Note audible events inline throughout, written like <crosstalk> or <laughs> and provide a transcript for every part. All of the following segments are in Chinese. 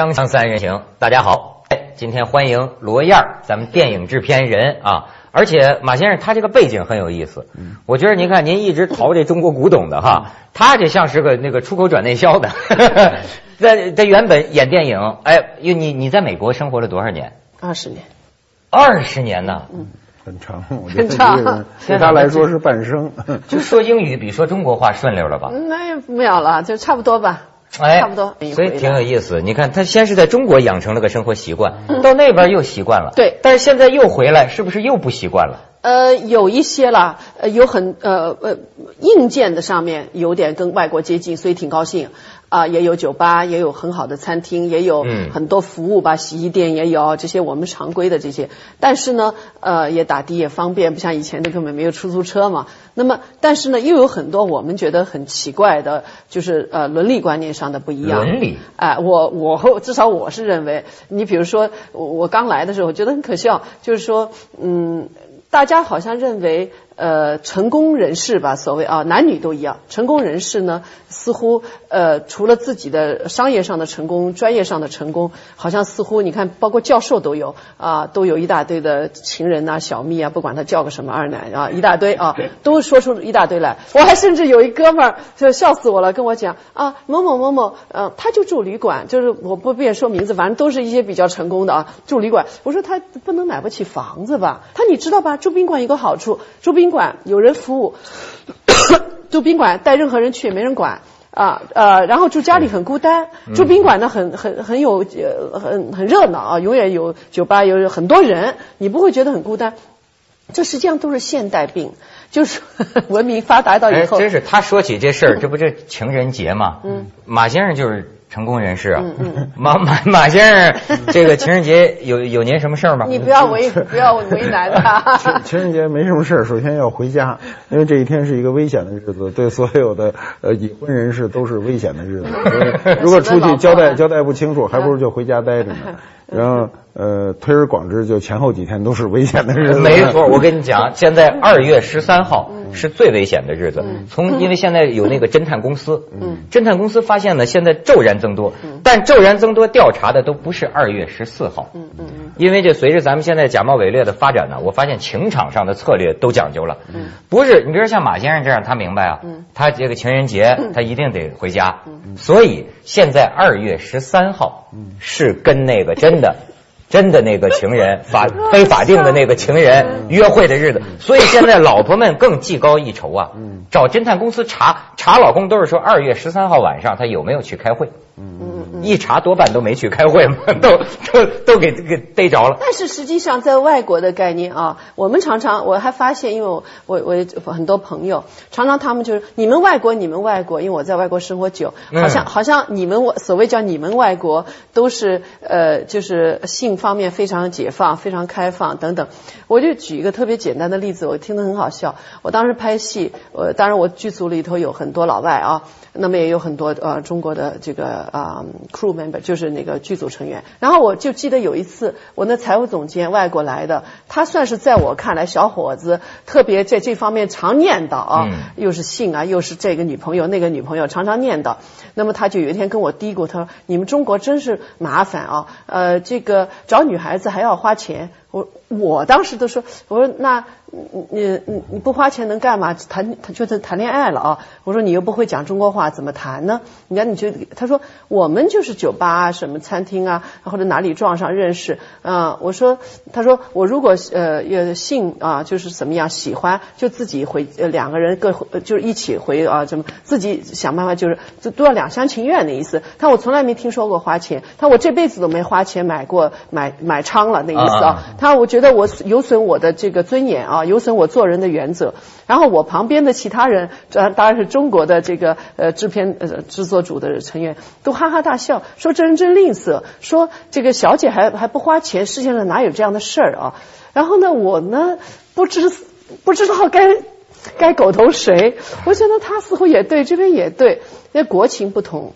锵锵三人行，大家好，哎，今天欢迎罗燕儿，咱们电影制片人啊。而且马先生他这个背景很有意思，我觉得您看您一直淘这中国古董的哈，他这像是个那个出口转内销的。<laughs> 在在原本演电影，哎，因为你你在美国生活了多少年？二十年，二十年呢？嗯，很长，我觉得这个对他来说是半生。<laughs> 就说英语比说中国话顺溜了吧？那也没有了，就差不多吧。哎，差不多，所以挺有意思。你看，他先是在中国养成了个生活习惯，到那边又习惯了。对，但是现在又回来，是不是又不习惯了？呃，有一些啦，呃，有很呃呃硬件的上面有点跟外国接近，所以挺高兴。啊，也有酒吧，也有很好的餐厅，也有很多服务吧，洗衣店也有这些我们常规的这些。但是呢，呃，也打的也方便，不像以前的根本没有出租车嘛。那么，但是呢，又有很多我们觉得很奇怪的，就是呃伦理观念上的不一样。伦理？哎，我我至少我是认为，你比如说我刚来的时候，我觉得很可笑，就是说，嗯，大家好像认为。呃，成功人士吧，所谓啊，男女都一样。成功人士呢，似乎呃，除了自己的商业上的成功、专业上的成功，好像似乎你看，包括教授都有啊，都有一大堆的情人呐、小蜜啊，不管他叫个什么二奶啊，<laughs> 一大堆啊，都说出一大堆来。我还甚至有一哥们儿就笑死我了，跟我讲啊，某某某某，呃，他就住旅馆，就是我不便说名字，反正都是一些比较成功的啊，住旅馆。我说他不能买不起房子吧？他你知道吧？住宾馆有个好处，住宾馆有人服务，住宾馆带任何人去也没人管啊呃，然后住家里很孤单，住宾馆呢很很很有呃很很热闹啊，永远有酒吧有很多人，你不会觉得很孤单。这实际上都是现代病，就是 <laughs> 文明发达到以后。真是他说起这事儿，这不是情人节嘛？嗯，马先生就是。成功人士啊，<laughs> 马马马先生，<laughs> 这个情人节有有您什么事儿吗？你不要为不要为难他。情人节没什么事儿，首先要回家，因为这一天是一个危险的日子，对所有的呃已婚人士都是危险的日子。如果出去交代交代不清楚，还不如就回家待着呢。然后呃，推而广之，就前后几天都是危险的日子。没错，我跟你讲，现在二月十三号。是最危险的日子。从因为现在有那个侦探公司，侦探公司发现呢，现在骤然增多，但骤然增多调查的都不是二月十四号。因为这随着咱们现在假冒伪劣的发展呢，我发现情场上的策略都讲究了。不是，你比如像马先生这样，他明白啊，他这个情人节他一定得回家，所以现在二月十三号是跟那个真的。<laughs> 真的那个情人法非法定的那个情人约会的日子，所以现在老婆们更技高一筹啊，找侦探公司查查老公都是说二月十三号晚上他有没有去开会。一查多半都没去开会嘛，<laughs> 都都都给给逮着了。但是实际上，在外国的概念啊，我们常常我还发现，因为我我我很多朋友，常常他们就是你们外国，你们外国，因为我在外国生活久，好像好像你们所谓叫你们外国，都是呃就是性方面非常解放、非常开放等等。我就举一个特别简单的例子，我听得很好笑。我当时拍戏，呃，当然我剧组里头有很多老外啊。那么也有很多呃中国的这个啊 crew member，就是那个剧组成员。然后我就记得有一次，我那财务总监外国来的，他算是在我看来小伙子，特别在这方面常念叨啊，又是性啊，又是这个女朋友那个女朋友，常常念叨。那么他就有一天跟我嘀咕，他说：“你们中国真是麻烦啊，呃，这个找女孩子还要花钱。”我我当时都说，我说那。你你你你不花钱能干嘛？谈他就是谈恋爱了啊！我说你又不会讲中国话，怎么谈呢？你看你就他说我们就是酒吧啊，什么餐厅啊，或者哪里撞上认识啊。我说他说我如果呃也信啊，就是怎么样喜欢就自己回呃两个人各就是一起回啊，怎么自己想办法就是都都要两厢情愿的意思。他我从来没听说过花钱，他我这辈子都没花钱买过买买娼了那意思啊。他我觉得我有损我的这个尊严啊。有损我做人的原则。然后我旁边的其他人，这当然是中国的这个呃制片呃制作组的成员，都哈哈大笑，说这人真吝啬，说这个小姐还还不花钱，世界上哪有这样的事儿啊？然后呢，我呢不知不知道该该狗头谁。我觉得他似乎也对，这边也对，因为国情不同。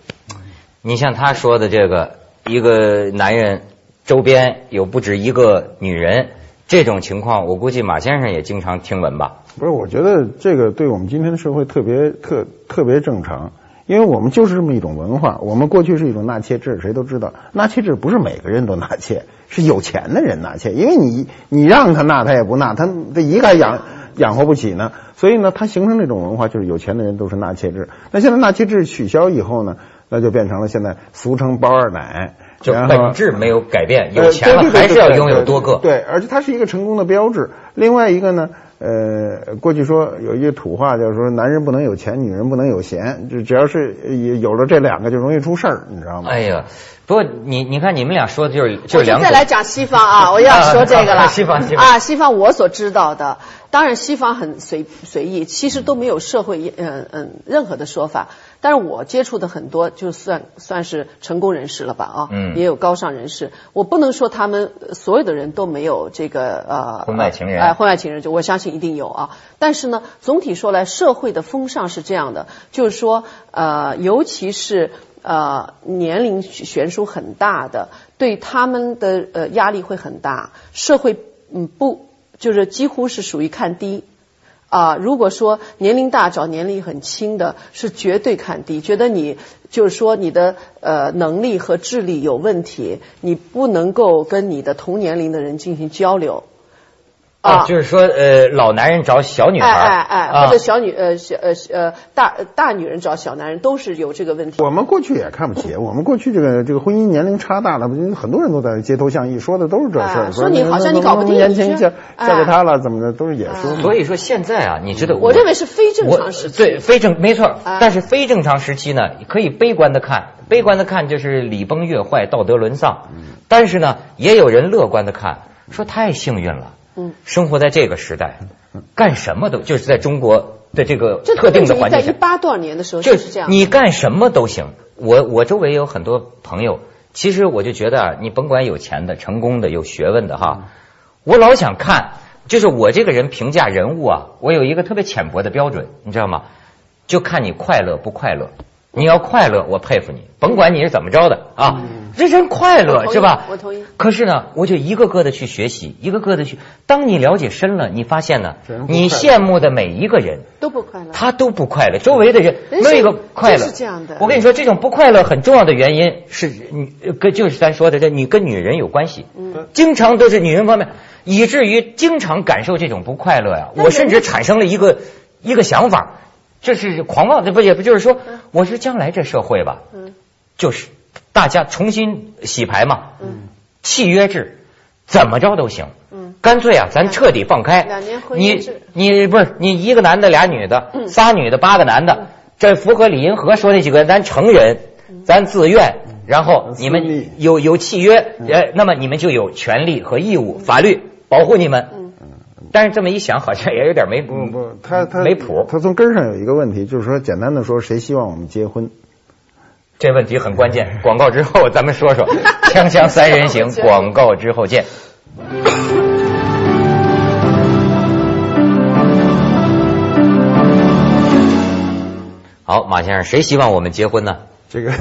你像他说的这个，一个男人周边有不止一个女人。这种情况，我估计马先生也经常听闻吧？不是，我觉得这个对我们今天的社会特别特特别正常，因为我们就是这么一种文化。我们过去是一种纳妾制，谁都知道，纳妾制不是每个人都纳妾，是有钱的人纳妾。因为你你让他纳，他也不纳，他他一个养养活不起呢。所以呢，它形成这种文化，就是有钱的人都是纳妾制。那现在纳妾制取消以后呢，那就变成了现在俗称包二奶。就本质没有改变，有钱了还是要拥有多个。对，而且它是一个成功的标志。另外一个呢，呃，过去说有一句土话，就是说男人不能有钱，女人不能有闲。就只要是有了这两个，就容易出事儿，你知道吗？哎呀，不过你你看你们俩说的就是就两。再来讲西方啊，我要说这个了。<laughs> 西方西方啊，西方我所知道的，当然西方很随随意，其实都没有社会嗯嗯任何的说法。但是我接触的很多，就算算是成功人士了吧啊，嗯，也有高尚人士。我不能说他们所有的人都没有这个呃婚外情人，哎，婚外情人就我相信一定有啊。但是呢，总体说来，社会的风尚是这样的，就是说呃，尤其是呃年龄悬殊很大的，对他们的呃压力会很大。社会嗯不就是几乎是属于看低。啊，如果说年龄大找年龄很轻的，是绝对看低，觉得你就是说你的呃能力和智力有问题，你不能够跟你的同年龄的人进行交流。啊，就是说，呃，老男人找小女孩，哎哎哎，或者小女呃小呃呃大大女人找小男人，都是有这个问题。我们过去也看不起，我们过去这个这个婚姻年龄差大了，很多人都在街头巷议说的都是这事儿，说你好像你搞不定，年轻嫁嫁给他了怎么的，都是也说。所以说现在啊，你知道，我认为是非正常时期，对非正没错，但是非正常时期呢，可以悲观的看，悲观的看就是礼崩乐坏，道德沦丧，但是呢，也有人乐观的看，说太幸运了。嗯，生活在这个时代，干什么都就是在中国的这个特定的环境下，在一八多少年的时候就是这样。你干什么都行。我我周围有很多朋友，其实我就觉得啊，你甭管有钱的、成功的、有学问的哈，我老想看，就是我这个人评价人物啊，我有一个特别浅薄的标准，你知道吗？就看你快乐不快乐。你要快乐，我佩服你，甭管你是怎么着的啊，这人生快乐是吧？我同意。可是呢，我就一个个的去学习，一个个的去。当你了解深了，你发现呢，你羡慕的每一个人都不快乐，他都不快乐。周围的人没有一个快乐。是这样的。我跟你说，这种不快乐很重要的原因是你跟就是咱说的这，你跟女人有关系。嗯。经常都是女人方面，以至于经常感受这种不快乐呀。我甚至产生了一个一个想法。这是狂妄，这不也不就是说，我说将来这社会吧，就是大家重新洗牌嘛，契约制怎么着都行，干脆啊，咱彻底放开。你你不是你一个男的俩女的，仨女的八个男的，这符合李银河说那几个，咱成人，咱自愿，然后你们有有契约，呃，那么你们就有权利和义务，法律保护你们。但是这么一想，好像也有点没不不，他他没谱。他从根上有一个问题，就是说，简单的说，谁希望我们结婚？这问题很关键。广告之后咱们说说，<laughs> 锵锵三人行，广告之后见。<laughs> 好，马先生，谁希望我们结婚呢？这个，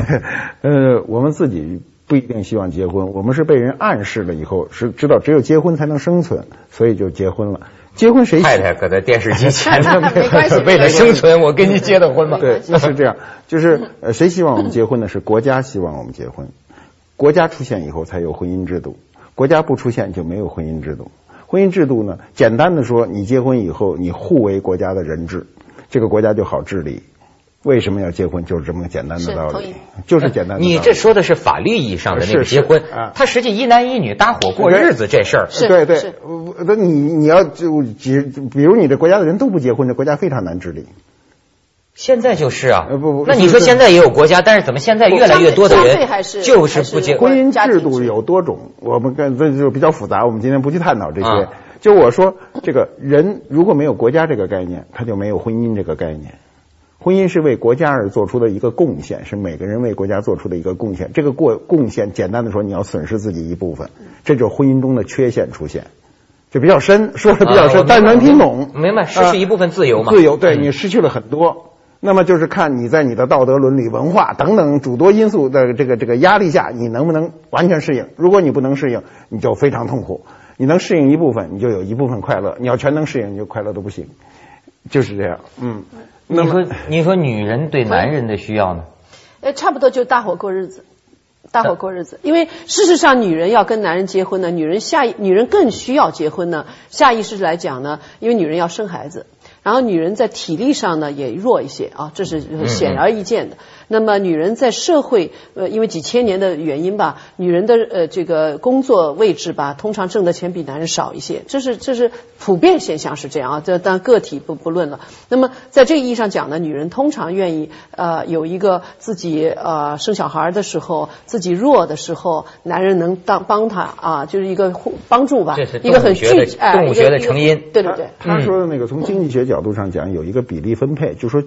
呃，我们自己。不一定希望结婚，我们是被人暗示了以后，是知道只有结婚才能生存，所以就结婚了。结婚谁太太搁在电视机前 <laughs> <laughs> 为了生存，我跟你结的婚嘛？对，<laughs> 是这样。就是呃，谁希望我们结婚呢？是国家希望我们结婚。国家出现以后才有婚姻制度，国家不出现就没有婚姻制度。婚姻制度呢，简单的说，你结婚以后，你互为国家的人质，这个国家就好治理。为什么要结婚？就是这么个简单的道理，就是简单。你这说的是法律意义上的那个结婚，他实际一男一女搭伙过日子这事儿。对对，那你你要就结，比如你这国家的人都不结婚，这国家非常难治理。现在就是啊，不不，那你说现在也有国家，但是怎么现在越来越多的人就是不结婚？姻制度有多种，我们跟这就比较复杂，我们今天不去探讨这些。就我说，这个人如果没有国家这个概念，他就没有婚姻这个概念。婚姻是为国家而做出的一个贡献，是每个人为国家做出的一个贡献。这个过贡献，简单的说，你要损失自己一部分，这就是婚姻中的缺陷出现，就比较深，说的比较深，但能听懂。明白，失去一部分自由嘛？自由，对你失去了很多。那么就是看你在你的道德、伦理、文化等等诸多因素的这个这个压力下，你能不能完全适应？如果你不能适应，你就非常痛苦。你能适应一部分，你就有一部分快乐；你要全能适应，你就快乐都不行。就是这样，嗯。你说，你说女人对男人的需要呢？呃，差不多就大伙过日子，大伙过日子。因为事实上，女人要跟男人结婚呢，女人下女人更需要结婚呢。下意识来讲呢，因为女人要生孩子，然后女人在体力上呢也弱一些啊，这是显而易见的。那么女人在社会，呃，因为几千年的原因吧，女人的呃这个工作位置吧，通常挣的钱比男人少一些，这是这是普遍现象是这样啊，这当个体不不论了。那么在这个意义上讲呢，女人通常愿意呃有一个自己呃生小孩的时候，自己弱的时候，男人能当帮她啊，就是一个帮助吧，一个很具哎，动物学的成因，对对对。他说的那个从经济学角度上讲，有一个比例分配，就说。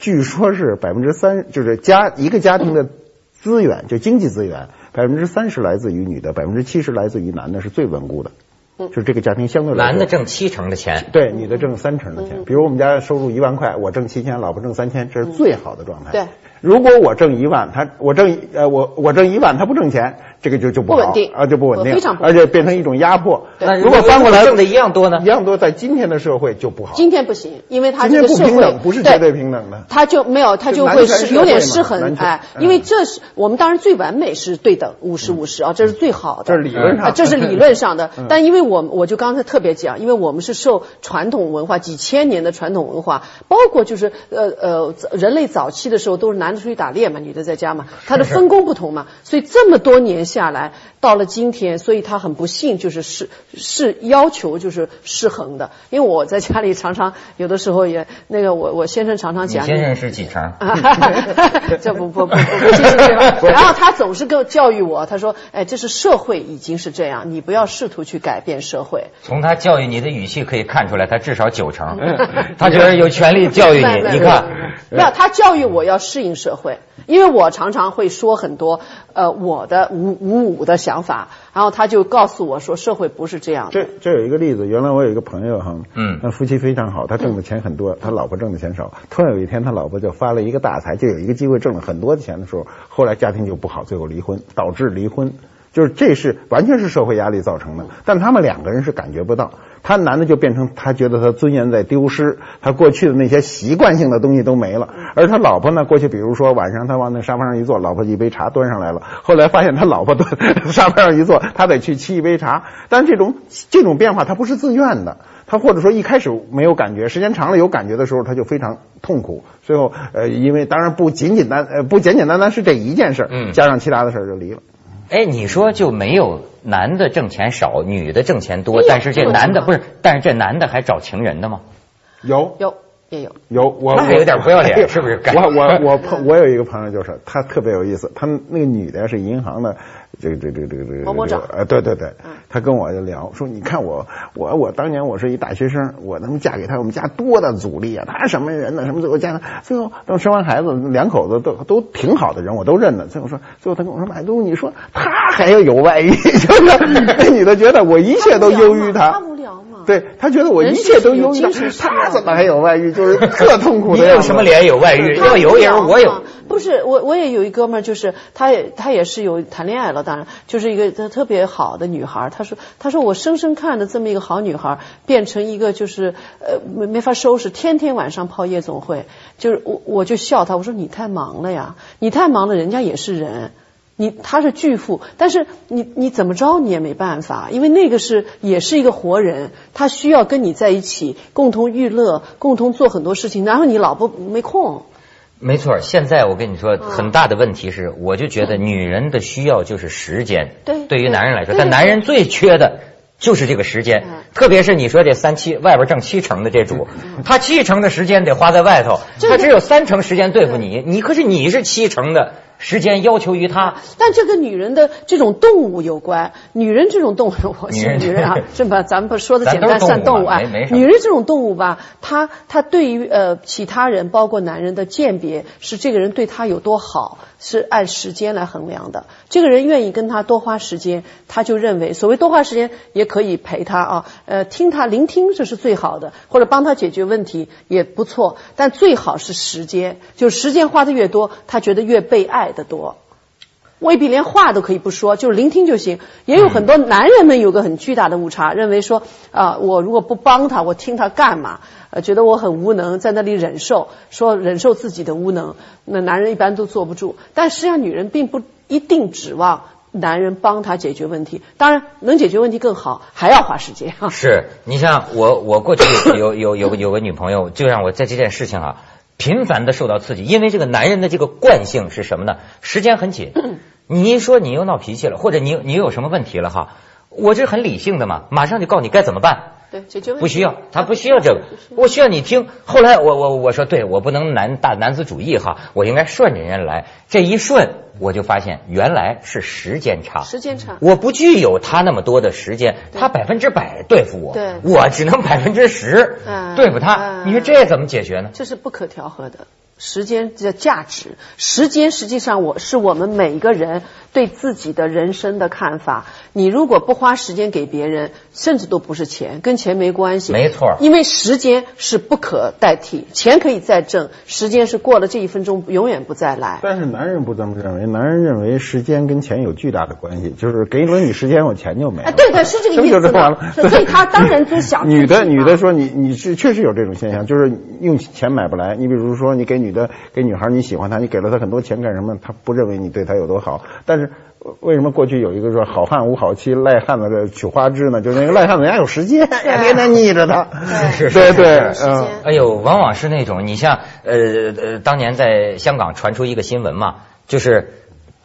据说是百分之三，就是家一个家庭的资源，就经济资源，百分之三十来自于女的，百分之七十来自于男的，是最稳固的。就是这个家庭相对来男的挣七成的钱，对，女的挣三成的钱。比如我们家收入一万块，我挣七千，老婆挣三千，这是最好的状态。对。如果我挣一万，他我挣呃我我挣一万，他不挣钱，这个就就不稳定啊就不稳定，非常不而且变成一种压迫。那如果翻过来挣的一样多呢？一样多，在今天的社会就不好。今天不行，因为他这个社会不是绝对平等的，他就没有他就会是有点失衡哎，因为这是我们当然最完美是对等五十五十啊，这是最好的，这是理论上，这是理论上的。但因为我我就刚才特别讲，因为我们是受传统文化几千年的传统文化，包括就是呃呃人类早期的时候都是男的出去打猎嘛。女的在家嘛，他的分工不同嘛，<laughs> 所以这么多年下来，到了今天，所以他很不幸，就是是是要求就是失衡的。因为我在家里常常有的时候也那个我我先生常常讲，先生是几成？<laughs> 这不不不不不。然后他总是跟教育我，他说：“哎，这是社会已经是这样，你不要试图去改变社会。”从他教育你的语气可以看出来，他至少九成，他觉得有权利教育你。你看，没有他教育我要适应社会。因为我常常会说很多呃我的五五五的想法，然后他就告诉我说社会不是这样。这这有一个例子，原来我有一个朋友哈，嗯，那夫妻非常好，他挣的钱很多，他老婆挣的钱少。突然有一天，他老婆就发了一个大财，就有一个机会挣了很多钱的时候，后来家庭就不好，最后离婚，导致离婚。就是这是完全是社会压力造成的，但他们两个人是感觉不到。他男的就变成他觉得他尊严在丢失，他过去的那些习惯性的东西都没了。而他老婆呢，过去比如说晚上他往那沙发上一坐，老婆一杯茶端上来了。后来发现他老婆端沙发上一坐，他得去沏一杯茶。但这种这种变化他不是自愿的，他或者说一开始没有感觉，时间长了有感觉的时候，他就非常痛苦。最后呃，因为当然不仅仅单呃不简简单单是这一件事，嗯，加上其他的事就离了。哎，你说就没有男的挣钱少，女的挣钱多，但是这男的不是，但是这男的还找情人的吗？有有也有有，我还有点不要脸，是不是？我我我朋我有一个朋友就是他特别有意思，他那个女的是银行的。这个这个这个这个某某长，啊对对对，他跟我就聊说，你看我我我当年我是一大学生，我他妈嫁给他，我们家多大阻力啊！他什么人呢？什么最后嫁他？最后等生完孩子，两口子都都挺好的人，我都认得。最后说，最后他跟我说，买东，你说他还要有外遇，<laughs> 就是那女的觉得我一切都优于他。对他觉得我一切都优于他，他怎么还有外遇？就是特痛苦的。你有什么脸有外遇？要有也是我有。不是我，我也有一哥们儿，就是他也他也是有谈恋爱了，当然就是一个特特别好的女孩。他说他说我生生看着这么一个好女孩变成一个就是呃没没法收拾，天天晚上泡夜总会。就是我我就笑他，我说你太忙了呀，你太忙了，人家也是人。你他是巨富，但是你你怎么着你也没办法，因为那个是也是一个活人，他需要跟你在一起共同娱乐，共同做很多事情，然后你老婆没空。没错，现在我跟你说，很大的问题是，我就觉得女人的需要就是时间。对。对于男人来说，但男人最缺的就是这个时间，特别是你说这三七外边挣七成的这主，他七成的时间得花在外头，他只有三成时间对付你，你可是你是七成的。时间要求于他，但这跟女人的这种动物有关。女人这种动物，我 <laughs> 是女人啊，这么咱们不说的简单算动物啊。女人这种动物吧，她她对于呃其他人，包括男人的鉴别，是这个人对她有多好。是按时间来衡量的。这个人愿意跟他多花时间，他就认为所谓多花时间也可以陪他啊，呃，听他聆听这是最好的，或者帮他解决问题也不错。但最好是时间，就时间花的越多，他觉得越被爱的多。未必连话都可以不说，就是聆听就行。也有很多男人们有个很巨大的误差，认为说啊，我如果不帮他，我听他干嘛？呃，觉得我很无能，在那里忍受，说忍受自己的无能，那男人一般都坐不住。但实际上，女人并不一定指望男人帮她解决问题，当然能解决问题更好，还要花时间。是你像我，我过去有有有有个女朋友，就让我在这件事情啊。频繁的受到刺激，因为这个男人的这个惯性是什么呢？时间很紧，<clears throat> 你一说你又闹脾气了，或者你你又有什么问题了哈，我这很理性的嘛，马上就告诉你该怎么办。对，解决问题不需要，他不需要这个，我需要你听。后来我我我说对，我不能男大男子主义哈，我应该顺着人家来。这一顺，我就发现原来是时间差，时间差，我不具有他那么多的时间，他百分之百对付我，对，我只能百分之十对付他。你说这怎么解决呢？这是不可调和的。时间的价值，时间实际上我是我们每一个人对自己的人生的看法。你如果不花时间给别人，甚至都不是钱，跟钱没关系。没错，因为时间是不可代替，钱可以再挣，时间是过了这一分钟永远不再来。但是男人不这么认为，男人认为时间跟钱有巨大的关系，就是给了你时间，我钱就没了。对对，是这个意思。所以他当然就想。<laughs> 女的女的说你你是确实有这种现象，就是用钱买不来。你比如说你给女。女的给女孩你喜欢她，你给了她很多钱干什么？她不认为你对她有多好。但是为什么过去有一个说好汉无好妻，赖汉子娶花枝呢？就是那个赖汉子人家有时间，天天腻着他。是对对，嗯。哎呦，往往是那种你像呃呃，当年在香港传出一个新闻嘛，就是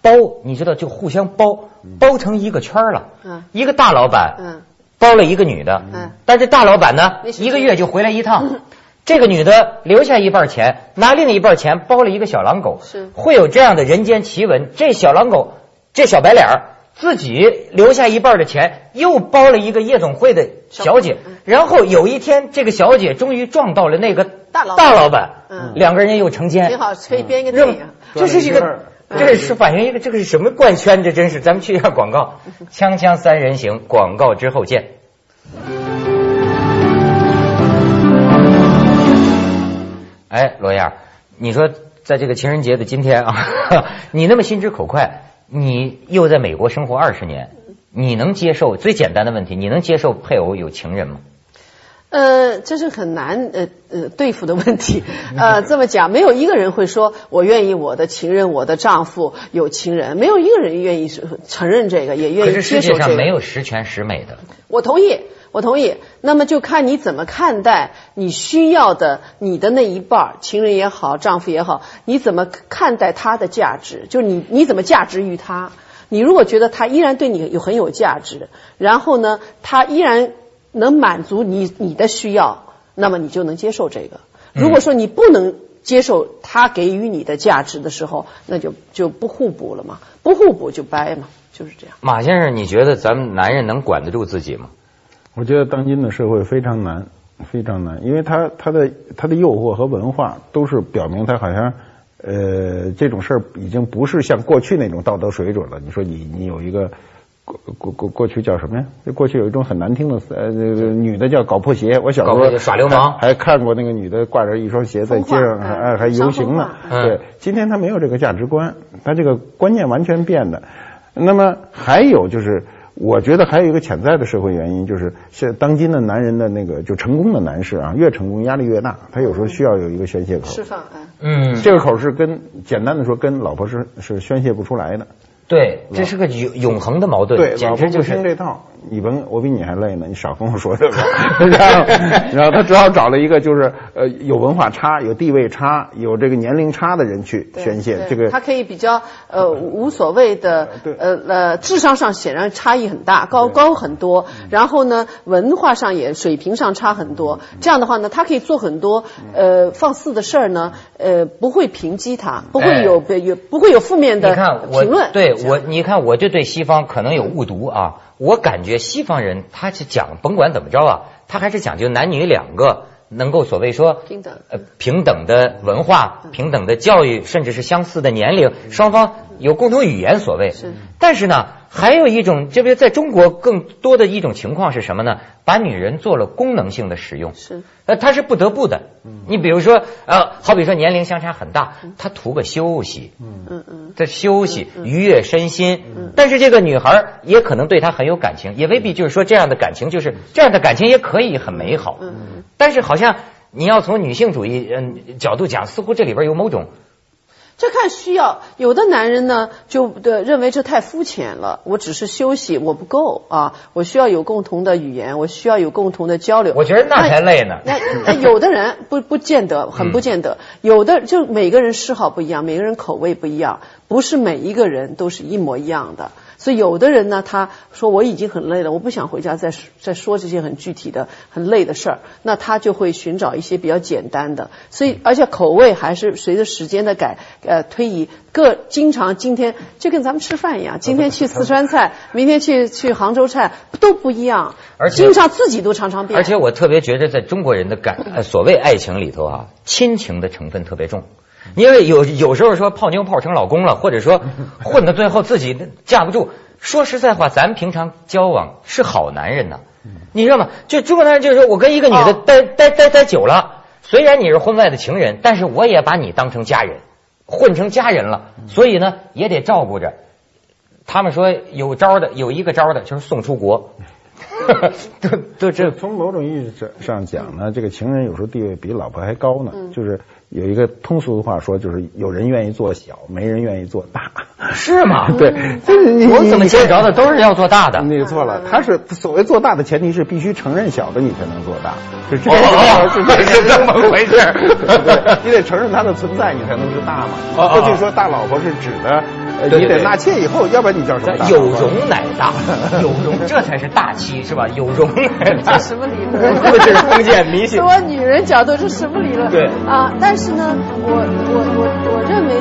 包，你知道就互相包包成一个圈了。嗯。一个大老板嗯包了一个女的嗯，但是大老板呢一个月就回来一趟。<laughs> 这个女的留下一半钱，拿另一半钱包了一个小狼狗，是会有这样的人间奇闻。这小狼狗，这小白脸儿自己留下一半的钱，又包了一个夜总会的小姐。然后有一天，这个小姐终于撞到了那个大老大老板，嗯，两个人又成奸，挺好，可以编一个电影。这是一个，这是反映一个，这个是什么怪圈？这真是，咱们去一下广告，<laughs> 锵锵三人行，广告之后见。哎，罗燕，你说在这个情人节的今天啊，<laughs> 你那么心直口快，你又在美国生活二十年，你能接受最简单的问题，你能接受配偶有情人吗？呃，这是很难呃呃对付的问题。<laughs> 呃，这么讲，没有一个人会说我愿意我的情人、我的丈夫有情人，没有一个人愿意承认这个，也愿意接受这个。世界上没有十全十美的。我同意。我同意，那么就看你怎么看待你需要的你的那一半儿情人也好，丈夫也好，你怎么看待他的价值？就你你怎么价值于他？你如果觉得他依然对你有很有价值，然后呢，他依然能满足你你的需要，那么你就能接受这个。如果说你不能接受他给予你的价值的时候，那就就不互补了嘛，不互补就掰嘛，就是这样。马先生，你觉得咱们男人能管得住自己吗？我觉得当今的社会非常难，非常难，因为他他的他的诱惑和文化都是表明他好像呃这种事儿已经不是像过去那种道德水准了。你说你你有一个过过过过去叫什么呀？过去有一种很难听的呃那个女的叫搞破鞋，我小时候耍流氓还看过那个女的挂着一双鞋在街上还还游行呢。对，今天他没有这个价值观，他这个观念完全变的。那么还有就是。我觉得还有一个潜在的社会原因，就是现当今的男人的那个就成功的男士啊，越成功压力越大，他有时候需要有一个宣泄口。释放，嗯，这个口是跟简单的说，跟老婆是是宣泄不出来的。对，这是个永永恒的矛盾。对，简直就是这套。你甭，我比你还累呢，你少跟我说这个。<laughs> 然后，然后他只好找了一个就是呃有文化差、有地位差、有这个年龄差的人去宣泄。这个他可以比较呃无所谓的呃呃智商上显然差异很大，高高很多。然后呢，文化上也水平上差很多。这样的话呢，他可以做很多呃放肆的事儿呢，呃不会评击他，不会有有不会有负面的评论。对我，你看我就对西方可能有误读啊。我感觉西方人他是讲，甭管怎么着啊，他还是讲究男女两个能够所谓说平等，呃平等的文化、平等的教育，甚至是相似的年龄，双方有共同语言所谓。是。但是呢，还有一种，这边在中国更多的一种情况是什么呢？把女人做了功能性的使用，是，呃，她是不得不的。你比如说，呃，好比说年龄相差很大，她图个休息，嗯嗯嗯，这休息愉悦身心。但是这个女孩也可能对他很有感情，也未必就是说这样的感情就是这样的感情也可以很美好。嗯但是好像你要从女性主义嗯角度讲，似乎这里边有某种这看需要，有的男人呢就的认为这太肤浅了，我只是休息，我不够啊，我需要有共同的语言，我需要有共同的交流。我觉得那才累呢。那那有的人 <laughs> 不不见得，很不见得，有的就每个人嗜好不一样，每个人口味不一样，不是每一个人都是一模一样的。所以有的人呢，他说我已经很累了，我不想回家再说再说这些很具体的、很累的事儿，那他就会寻找一些比较简单的。所以而且口味还是随着时间的改呃推移，各经常今天就跟咱们吃饭一样，今天去四川菜，明天去去杭州菜都不一样，而且经常自己都常常变。而且我特别觉得，在中国人的感呃所谓爱情里头啊，亲情的成分特别重。因为有有时候说泡妞泡成老公了，或者说混到最后自己架不住。说实在话，咱平常交往是好男人呐，你知道吗？就中国男人就是说我跟一个女的待待待待久了，虽然你是婚外的情人，但是我也把你当成家人，混成家人了，所以呢也得照顾着。他们说有招的，有一个招的就是送出国。<laughs> 都都这从某种意义上讲呢，这个情人有时候地位比老婆还高呢。就是有一个通俗的话说，就是有人愿意做小，没人愿意做大。是吗？<laughs> 对，我怎么见着的都是要做大的？你错了，他是所谓做大的前提是必须承认小的你才能做大，是这哦是是这么回事对你得承认它的存在，你才能是大嘛。过去说大老婆是指的，你得纳妾以后，要不然你叫什么？有容乃大，有容这才是大妻是吧？有容乃大。什么理论？<laughs> 这是封建迷信。从我女人角度这什么理论？对啊，但是呢，我我我我认为。